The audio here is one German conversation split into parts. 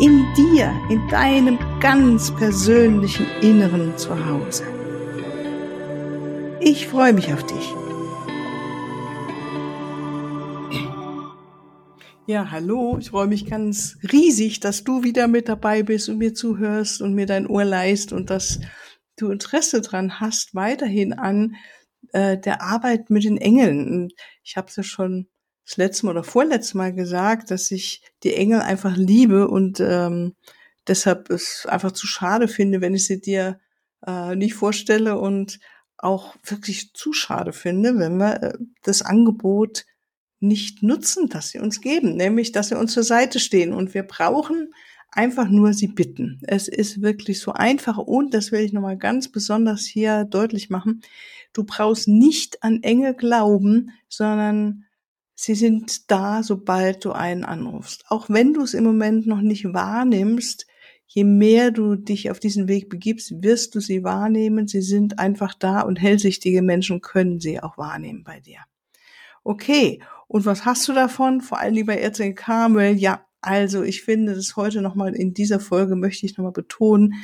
in dir, in deinem ganz persönlichen Inneren zu Hause. Ich freue mich auf dich. Ja, hallo, ich freue mich ganz riesig, dass du wieder mit dabei bist und mir zuhörst und mir dein Ohr leist und dass du Interesse dran hast, weiterhin an äh, der Arbeit mit den Engeln. Ich habe es ja schon das letzte Mal oder vorletzte Mal gesagt, dass ich die Engel einfach liebe und ähm, deshalb es einfach zu schade finde, wenn ich sie dir äh, nicht vorstelle und auch wirklich zu schade finde, wenn wir äh, das Angebot nicht nutzen, das sie uns geben, nämlich dass sie uns zur Seite stehen und wir brauchen einfach nur sie bitten. Es ist wirklich so einfach und das will ich nochmal ganz besonders hier deutlich machen. Du brauchst nicht an Engel glauben, sondern Sie sind da, sobald du einen anrufst. Auch wenn du es im Moment noch nicht wahrnimmst, je mehr du dich auf diesen Weg begibst, wirst du sie wahrnehmen. Sie sind einfach da und hellsichtige Menschen können sie auch wahrnehmen bei dir. Okay, und was hast du davon? Vor allem lieber Erzengel Carmel. Ja, also ich finde das heute nochmal in dieser Folge möchte ich nochmal betonen,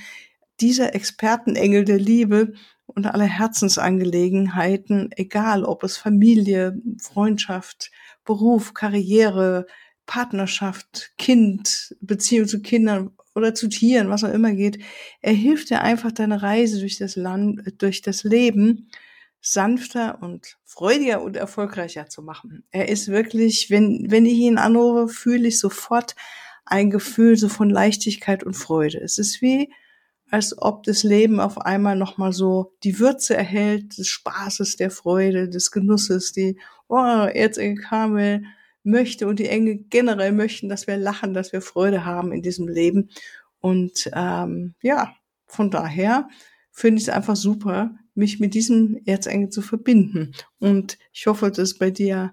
dieser Expertenengel der Liebe und aller Herzensangelegenheiten, egal ob es Familie, Freundschaft, Beruf, Karriere, Partnerschaft, Kind, Beziehung zu Kindern oder zu Tieren, was auch immer geht. Er hilft dir einfach deine Reise durch das Land, durch das Leben sanfter und freudiger und erfolgreicher zu machen. Er ist wirklich, wenn, wenn ich ihn anrufe, fühle ich sofort ein Gefühl so von Leichtigkeit und Freude. Es ist wie, als ob das Leben auf einmal nochmal so die Würze erhält, des Spaßes, der Freude, des Genusses, die, oh, Erzengel Kamel möchte und die Engel generell möchten, dass wir lachen, dass wir Freude haben in diesem Leben. Und ähm, ja, von daher finde ich es einfach super, mich mit diesem Erzengel zu verbinden. Und ich hoffe, dass es bei dir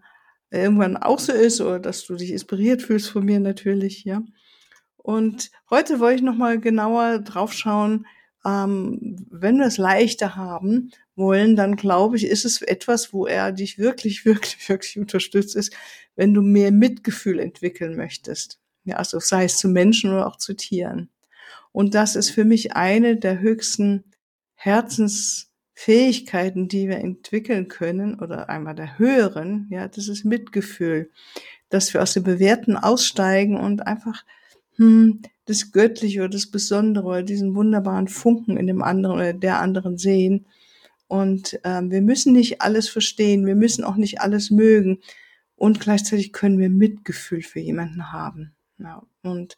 irgendwann auch so ist oder dass du dich inspiriert fühlst von mir natürlich, ja. Und heute wollte ich nochmal genauer drauf schauen, ähm, wenn wir es leichter haben wollen, dann glaube ich, ist es etwas, wo er dich wirklich, wirklich, wirklich unterstützt ist, wenn du mehr Mitgefühl entwickeln möchtest. Ja, also sei es zu Menschen oder auch zu Tieren. Und das ist für mich eine der höchsten Herzensfähigkeiten, die wir entwickeln können, oder einmal der höheren, ja, das ist Mitgefühl, dass wir aus dem Bewerten aussteigen und einfach hm, das Göttliche oder das Besondere oder diesen wunderbaren Funken in dem anderen oder der anderen sehen. Und ähm, wir müssen nicht alles verstehen, wir müssen auch nicht alles mögen. Und gleichzeitig können wir Mitgefühl für jemanden haben. Ja, und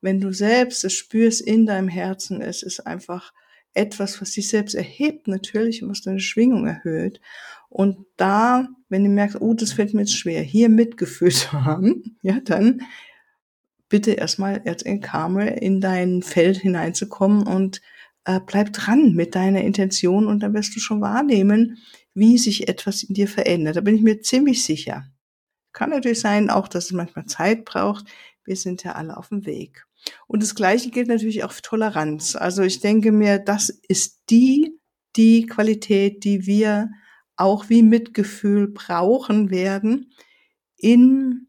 wenn du selbst es spürst in deinem Herzen, es ist einfach etwas, was dich selbst erhebt natürlich und was deine Schwingung erhöht. Und da, wenn du merkst, oh, das fällt mir jetzt schwer, hier Mitgefühl zu haben, ja, dann bitte erstmal Erzengel Karmel in dein Feld hineinzukommen und äh, bleib dran mit deiner Intention und dann wirst du schon wahrnehmen, wie sich etwas in dir verändert. Da bin ich mir ziemlich sicher. Kann natürlich sein, auch, dass es manchmal Zeit braucht. Wir sind ja alle auf dem Weg. Und das Gleiche gilt natürlich auch für Toleranz. Also ich denke mir, das ist die, die Qualität, die wir auch wie Mitgefühl brauchen werden in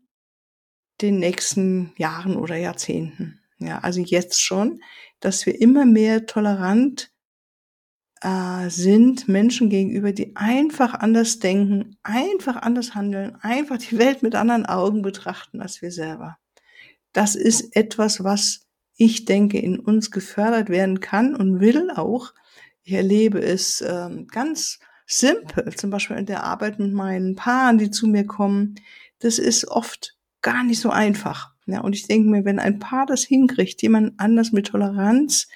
den nächsten Jahren oder Jahrzehnten. Ja, also jetzt schon, dass wir immer mehr tolerant äh, sind Menschen gegenüber, die einfach anders denken, einfach anders handeln, einfach die Welt mit anderen Augen betrachten als wir selber. Das ist etwas, was ich denke, in uns gefördert werden kann und will auch. Ich erlebe es ähm, ganz simpel, zum Beispiel in der Arbeit mit meinen Paaren, die zu mir kommen. Das ist oft gar nicht so einfach. Ja, und ich denke mir, wenn ein Paar das hinkriegt, jemand anders mit Toleranz,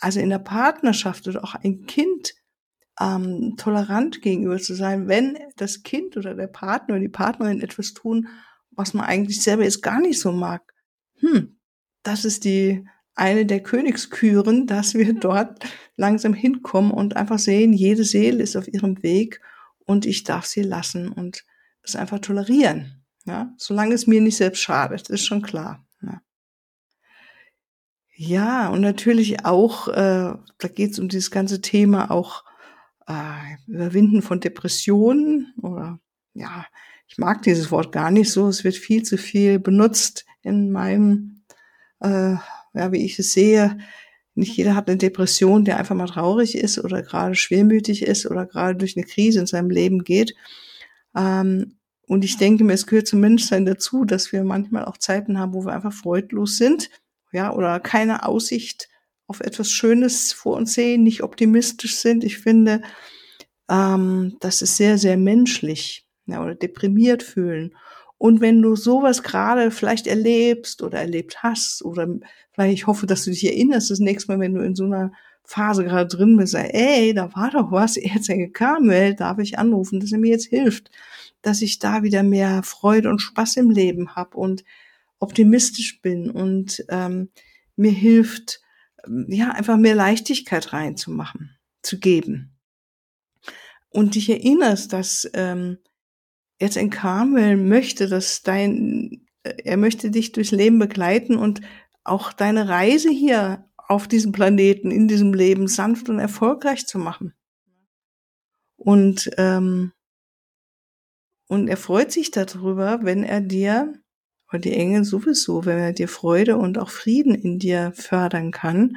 also in der Partnerschaft oder auch ein Kind ähm, tolerant gegenüber zu sein, wenn das Kind oder der Partner oder die Partnerin etwas tun, was man eigentlich selber jetzt gar nicht so mag. Hm, das ist die eine der Königsküren, dass wir dort langsam hinkommen und einfach sehen, jede Seele ist auf ihrem Weg und ich darf sie lassen und es einfach tolerieren. Ja, solange es mir nicht selbst schadet, ist schon klar. Ja, ja und natürlich auch, äh, da geht es um dieses ganze Thema auch äh, Überwinden von Depressionen oder ja, ich mag dieses Wort gar nicht so. Es wird viel zu viel benutzt in meinem, äh, ja, wie ich es sehe. Nicht jeder hat eine Depression, der einfach mal traurig ist oder gerade schwermütig ist oder gerade durch eine Krise in seinem Leben geht. Ähm, und ich denke mir, es gehört zum Menschsein dazu, dass wir manchmal auch Zeiten haben, wo wir einfach freudlos sind, ja, oder keine Aussicht auf etwas Schönes vor uns sehen, nicht optimistisch sind. Ich finde, ähm, das ist sehr, sehr menschlich ja, oder deprimiert fühlen. Und wenn du sowas gerade vielleicht erlebst oder erlebt hast oder vielleicht ich hoffe, dass du dich erinnerst das nächste Mal, wenn du in so einer Phase gerade drin bist, sag, ey, da war doch was, jetzt Kamel, darf ich anrufen, dass er mir jetzt hilft, dass ich da wieder mehr Freude und Spaß im Leben habe und optimistisch bin und ähm, mir hilft, ja, einfach mehr Leichtigkeit reinzumachen, zu geben. Und dich erinnerst, dass ähm, jetzt in Carmel möchte, dass dein, äh, er möchte dich durchs Leben begleiten und auch deine Reise hier auf diesem Planeten, in diesem Leben sanft und erfolgreich zu machen. Und, ähm, und er freut sich darüber, wenn er dir, und die Engel sowieso, wenn er dir Freude und auch Frieden in dir fördern kann,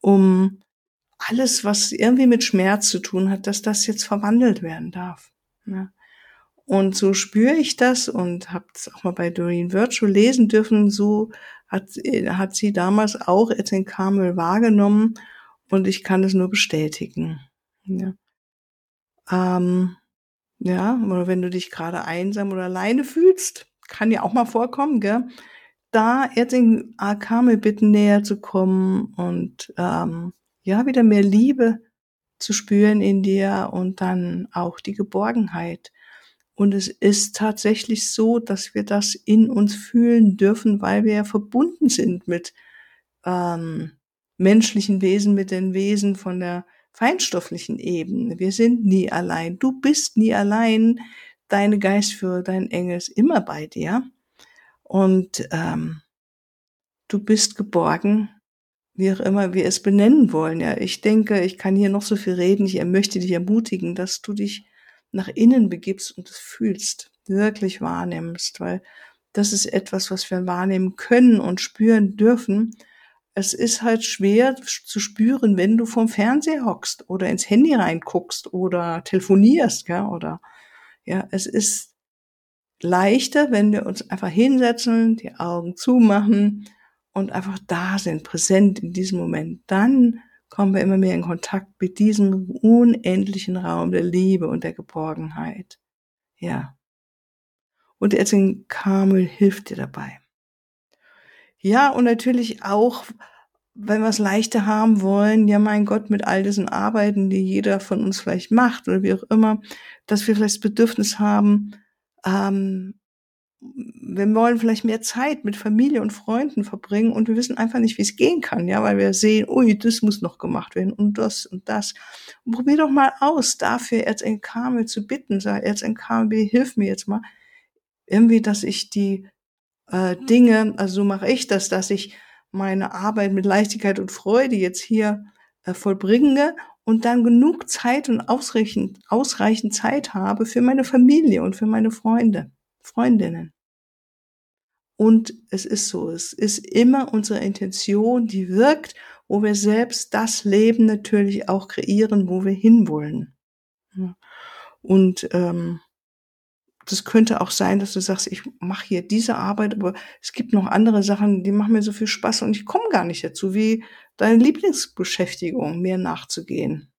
um alles, was irgendwie mit Schmerz zu tun hat, dass das jetzt verwandelt werden darf. Ja. Und so spüre ich das und habe es auch mal bei Doreen Virtue lesen dürfen. So hat, hat sie damals auch Etienne Carmel wahrgenommen und ich kann es nur bestätigen. Ja. Ähm, ja, oder wenn du dich gerade einsam oder alleine fühlst, kann ja auch mal vorkommen, gell? Da Etienne Carmel bitten, näher zu kommen und ähm, ja, wieder mehr Liebe zu spüren in dir und dann auch die Geborgenheit und es ist tatsächlich so, dass wir das in uns fühlen dürfen, weil wir ja verbunden sind mit ähm, menschlichen Wesen, mit den Wesen von der feinstofflichen Ebene. Wir sind nie allein. Du bist nie allein. Deine Geistführer, dein Engel ist immer bei dir. Und ähm, du bist geborgen, wie auch immer wir es benennen wollen. Ja, ich denke, ich kann hier noch so viel reden. Ich möchte dich ermutigen, dass du dich nach innen begibst und es fühlst, wirklich wahrnimmst, weil das ist etwas, was wir wahrnehmen können und spüren dürfen. Es ist halt schwer zu spüren, wenn du vom Fernseher hockst oder ins Handy reinguckst oder telefonierst, ja, oder, ja, es ist leichter, wenn wir uns einfach hinsetzen, die Augen zumachen und einfach da sind, präsent in diesem Moment. Dann kommen wir immer mehr in Kontakt mit diesem unendlichen Raum der Liebe und der Geborgenheit. Ja. Und der Erzengel Kamel hilft dir dabei. Ja, und natürlich auch, wenn wir es leichter haben wollen, ja mein Gott, mit all diesen Arbeiten, die jeder von uns vielleicht macht oder wie auch immer, dass wir vielleicht das Bedürfnis haben, ähm, wir wollen vielleicht mehr Zeit mit Familie und Freunden verbringen und wir wissen einfach nicht, wie es gehen kann, ja, weil wir sehen, ui, das muss noch gemacht werden und das und das. Und probier doch mal aus, dafür Erzengel Kamel zu bitten, sag Erzengel Kamel, hilf mir jetzt mal, irgendwie, dass ich die äh, Dinge, also so mache ich das, dass ich meine Arbeit mit Leichtigkeit und Freude jetzt hier äh, vollbringe und dann genug Zeit und ausreichend, ausreichend Zeit habe für meine Familie und für meine Freunde. Freundinnen. Und es ist so, es ist immer unsere Intention, die wirkt, wo wir selbst das Leben natürlich auch kreieren, wo wir hinwollen. Und ähm, das könnte auch sein, dass du sagst, ich mache hier diese Arbeit, aber es gibt noch andere Sachen, die machen mir so viel Spaß und ich komme gar nicht dazu, wie deine Lieblingsbeschäftigung, mehr nachzugehen.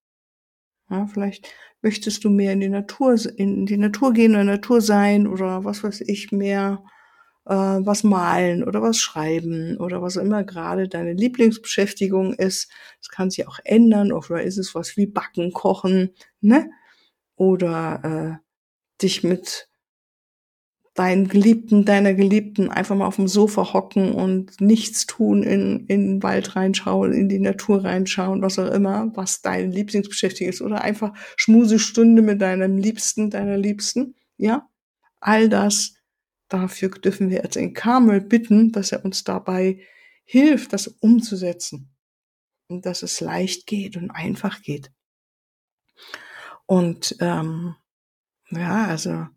Ja, vielleicht möchtest du mehr in die Natur, in die Natur gehen oder Natur sein oder was weiß ich, mehr äh, was malen oder was schreiben oder was immer gerade deine Lieblingsbeschäftigung ist. Das kann sich auch ändern oder ist es was wie Backen, Kochen, ne? Oder äh, dich mit deinen Geliebten, deiner Geliebten einfach mal auf dem Sofa hocken und nichts tun, in, in den Wald reinschauen, in die Natur reinschauen, was auch immer, was deine Lieblingsbeschäftigung ist, oder einfach Schmusestunde mit deinem Liebsten, deiner Liebsten, ja. All das, dafür dürfen wir jetzt in Karmel bitten, dass er uns dabei hilft, das umzusetzen. Und dass es leicht geht und einfach geht. Und ähm, ja, also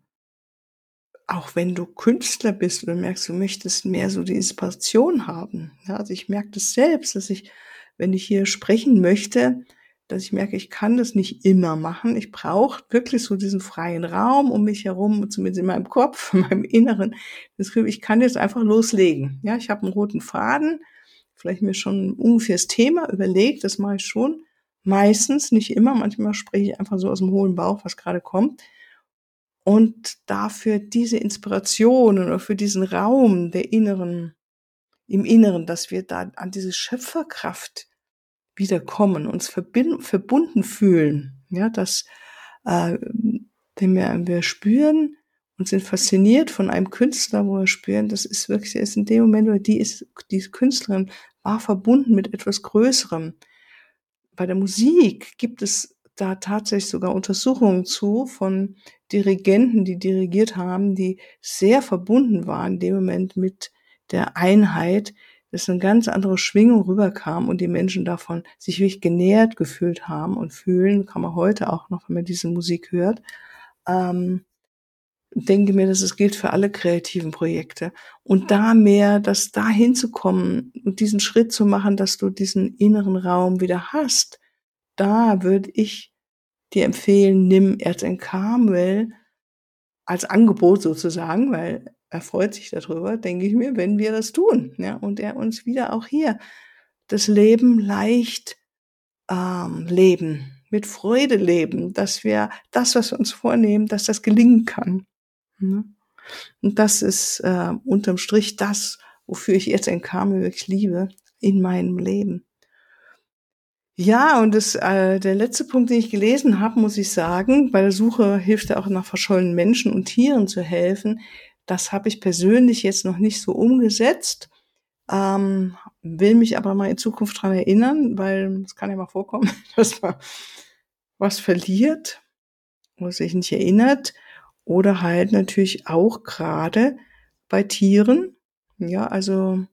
auch wenn du Künstler bist und merkst, du möchtest mehr so die Inspiration haben. Ja, also ich merke das selbst, dass ich, wenn ich hier sprechen möchte, dass ich merke, ich kann das nicht immer machen. Ich brauche wirklich so diesen freien Raum um mich herum, zumindest in meinem Kopf, in meinem Inneren. Das Gefühl, ich kann jetzt einfach loslegen. Ja, ich habe einen roten Faden, vielleicht mir schon ungefähr das Thema überlegt, das mache ich schon. Meistens, nicht immer, manchmal spreche ich einfach so aus dem hohlen Bauch, was gerade kommt und dafür diese Inspiration oder für diesen Raum der inneren, im Inneren, dass wir da an diese Schöpferkraft wiederkommen, uns verbunden fühlen, ja, dass äh, wir, wir spüren und sind fasziniert von einem Künstler, wo wir spüren, das ist wirklich, ist in dem Moment, oder die ist, diese Künstlerin war verbunden mit etwas Größerem. Bei der Musik gibt es da tatsächlich sogar Untersuchungen zu von Dirigenten, die dirigiert haben, die sehr verbunden waren in dem Moment mit der Einheit, dass eine ganz andere Schwingung rüberkam und die Menschen davon sich wirklich genährt gefühlt haben und fühlen, kann man heute auch noch, wenn man diese Musik hört. Ähm, denke mir, dass es gilt für alle kreativen Projekte. Und da mehr, das da hinzukommen und diesen Schritt zu machen, dass du diesen inneren Raum wieder hast, da würde ich dir empfehlen, nimm Erzengkarmel als Angebot sozusagen, weil er freut sich darüber, denke ich mir, wenn wir das tun. Ja, und er uns wieder auch hier das Leben leicht ähm, leben, mit Freude leben, dass wir das, was wir uns vornehmen, dass das gelingen kann. Ne? Und das ist äh, unterm Strich das, wofür ich jetzt ein Karmel wirklich liebe in meinem Leben. Ja, und das, äh, der letzte Punkt, den ich gelesen habe, muss ich sagen, bei der Suche hilft er auch nach verschollenen Menschen und Tieren zu helfen. Das habe ich persönlich jetzt noch nicht so umgesetzt, ähm, will mich aber mal in Zukunft dran erinnern, weil es kann ja mal vorkommen, dass man was verliert oder sich nicht erinnert oder halt natürlich auch gerade bei Tieren. Ja, also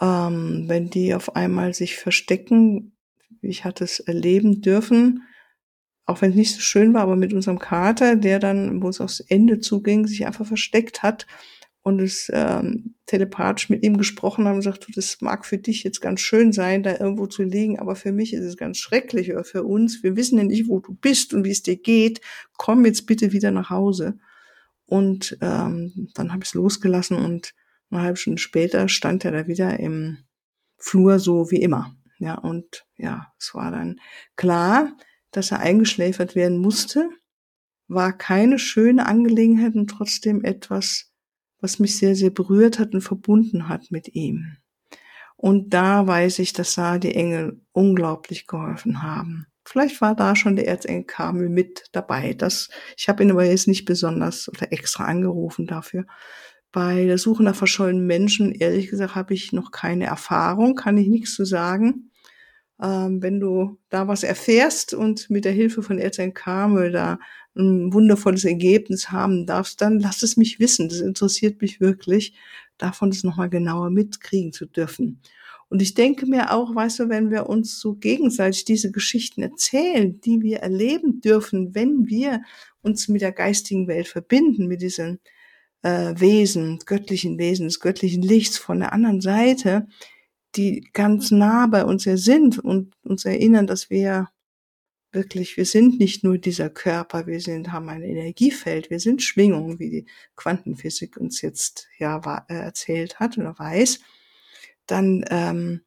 ähm, wenn die auf einmal sich verstecken, ich hatte es erleben dürfen, auch wenn es nicht so schön war, aber mit unserem Kater, der dann, wo es aufs Ende zuging, sich einfach versteckt hat und es ähm, telepathisch mit ihm gesprochen haben und sagt, du, das mag für dich jetzt ganz schön sein, da irgendwo zu liegen, aber für mich ist es ganz schrecklich oder für uns, wir wissen ja nicht, wo du bist und wie es dir geht, komm jetzt bitte wieder nach Hause. Und ähm, dann habe ich es losgelassen und eine halbe Stunde später stand er da wieder im Flur so wie immer. Ja, und ja, es war dann klar, dass er eingeschläfert werden musste, war keine schöne Angelegenheit und trotzdem etwas, was mich sehr, sehr berührt hat und verbunden hat mit ihm. Und da weiß ich, dass da die Engel unglaublich geholfen haben. Vielleicht war da schon der Erzengel Kamel mit dabei. Das, ich habe ihn aber jetzt nicht besonders oder extra angerufen dafür. Bei der Suche nach verschollenen Menschen, ehrlich gesagt, habe ich noch keine Erfahrung, kann ich nichts zu sagen ähm, wenn du da was erfährst und mit der Hilfe von Eltern Karmel da ein wundervolles Ergebnis haben darfst, dann lass es mich wissen. Das interessiert mich wirklich, davon das nochmal genauer mitkriegen zu dürfen. Und ich denke mir auch, weißt du, wenn wir uns so gegenseitig diese Geschichten erzählen, die wir erleben dürfen, wenn wir uns mit der geistigen Welt verbinden, mit diesen äh, Wesen, göttlichen Wesen, des göttlichen Lichts von der anderen Seite, die ganz nah bei uns ja sind und uns erinnern, dass wir wirklich, wir sind nicht nur dieser Körper, wir sind, haben ein Energiefeld, wir sind Schwingungen, wie die Quantenphysik uns jetzt ja äh, erzählt hat oder weiß, dann ähm,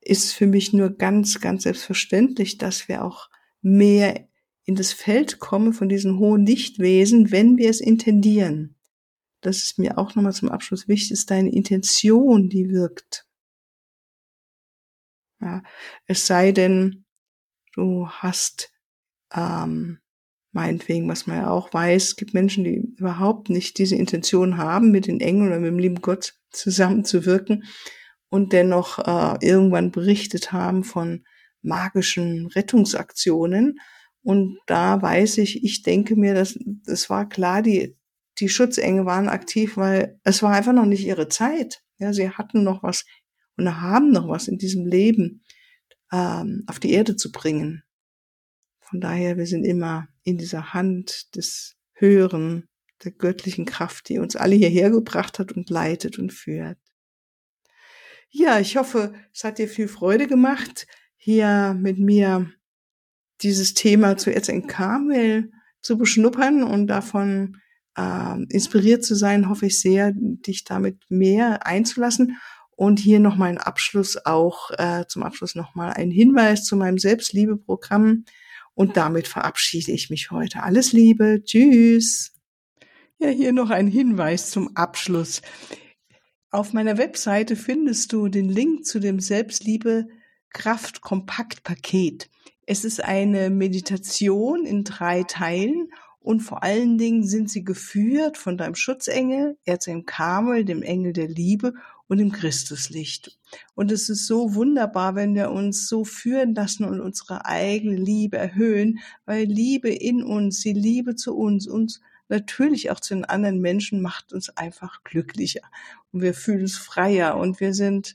ist für mich nur ganz, ganz selbstverständlich, dass wir auch mehr in das Feld kommen von diesen hohen Lichtwesen, wenn wir es intendieren. Das ist mir auch nochmal zum Abschluss wichtig, ist deine Intention, die wirkt. Ja, es sei denn, du hast ähm, meinetwegen, was man ja auch weiß, es gibt Menschen, die überhaupt nicht diese Intention haben, mit den Engeln oder mit dem lieben Gott zusammenzuwirken und dennoch äh, irgendwann berichtet haben von magischen Rettungsaktionen. Und da weiß ich, ich denke mir, dass das war klar, die die Schutzengel waren aktiv, weil es war einfach noch nicht ihre Zeit. Ja, sie hatten noch was und haben noch was in diesem Leben ähm, auf die Erde zu bringen. Von daher, wir sind immer in dieser Hand des Höheren, der göttlichen Kraft, die uns alle hierher gebracht hat und leitet und führt. Ja, ich hoffe, es hat dir viel Freude gemacht, hier mit mir dieses Thema zu Karmel zu beschnuppern und davon äh, inspiriert zu sein, hoffe ich sehr, dich damit mehr einzulassen. Und hier nochmal ein Abschluss auch, äh, zum Abschluss nochmal ein Hinweis zu meinem Selbstliebeprogramm. Und damit verabschiede ich mich heute. Alles Liebe. Tschüss. Ja, hier noch ein Hinweis zum Abschluss. Auf meiner Webseite findest du den Link zu dem Selbstliebe Kraft Kompakt Paket. Es ist eine Meditation in drei Teilen und vor allen Dingen sind sie geführt von deinem Schutzengel, Erzengel Kamel, dem Engel der Liebe und dem Christuslicht. Und es ist so wunderbar, wenn wir uns so führen lassen und unsere eigene Liebe erhöhen, weil Liebe in uns, die Liebe zu uns, uns natürlich auch zu den anderen Menschen macht uns einfach glücklicher und wir fühlen uns freier und wir sind